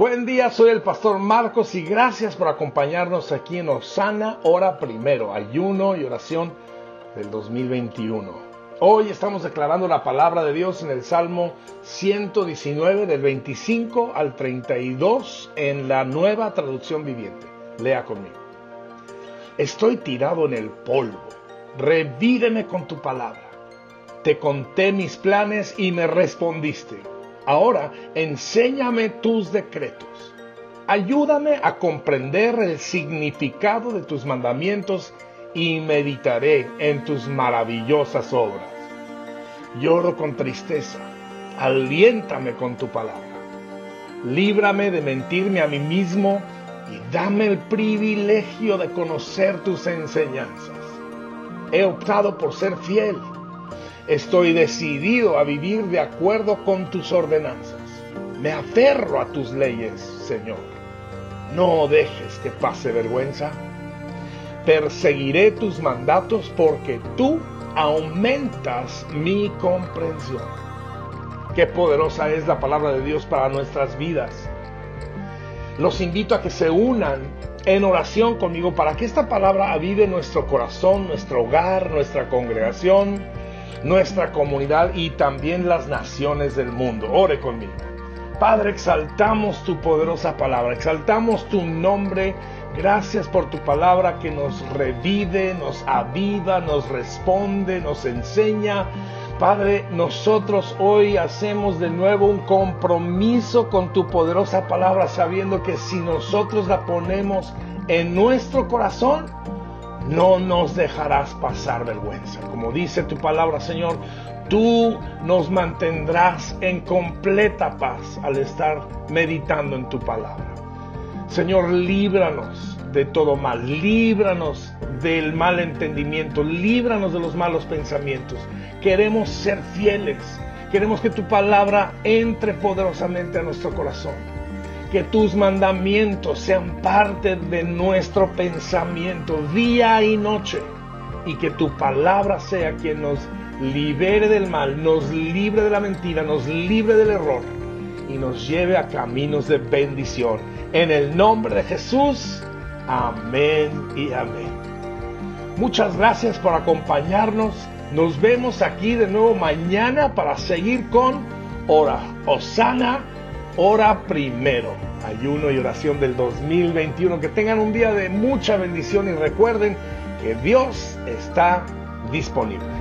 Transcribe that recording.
Buen día, soy el pastor Marcos y gracias por acompañarnos aquí en Osana, hora primero, ayuno y oración del 2021. Hoy estamos declarando la palabra de Dios en el Salmo 119 del 25 al 32 en la nueva traducción viviente. Lea conmigo. Estoy tirado en el polvo, revíreme con tu palabra. Te conté mis planes y me respondiste. Ahora enséñame tus decretos. Ayúdame a comprender el significado de tus mandamientos y meditaré en tus maravillosas obras. Lloro con tristeza, aliéntame con tu palabra. Líbrame de mentirme a mí mismo y dame el privilegio de conocer tus enseñanzas. He optado por ser fiel Estoy decidido a vivir de acuerdo con tus ordenanzas. Me aferro a tus leyes, Señor. No dejes que pase vergüenza. Perseguiré tus mandatos porque tú aumentas mi comprensión. Qué poderosa es la palabra de Dios para nuestras vidas. Los invito a que se unan en oración conmigo para que esta palabra avive nuestro corazón, nuestro hogar, nuestra congregación nuestra comunidad y también las naciones del mundo. Ore conmigo. Padre, exaltamos tu poderosa palabra, exaltamos tu nombre. Gracias por tu palabra que nos revive, nos aviva, nos responde, nos enseña. Padre, nosotros hoy hacemos de nuevo un compromiso con tu poderosa palabra, sabiendo que si nosotros la ponemos en nuestro corazón, no nos dejarás pasar vergüenza. Como dice tu palabra, Señor, tú nos mantendrás en completa paz al estar meditando en tu palabra. Señor, líbranos de todo mal, líbranos del mal entendimiento, líbranos de los malos pensamientos. Queremos ser fieles, queremos que tu palabra entre poderosamente a nuestro corazón que tus mandamientos sean parte de nuestro pensamiento día y noche y que tu palabra sea quien nos libere del mal, nos libre de la mentira, nos libre del error y nos lleve a caminos de bendición. En el nombre de Jesús, amén y amén. Muchas gracias por acompañarnos. Nos vemos aquí de nuevo mañana para seguir con Ora Osana Hora primero, ayuno y oración del 2021. Que tengan un día de mucha bendición y recuerden que Dios está disponible.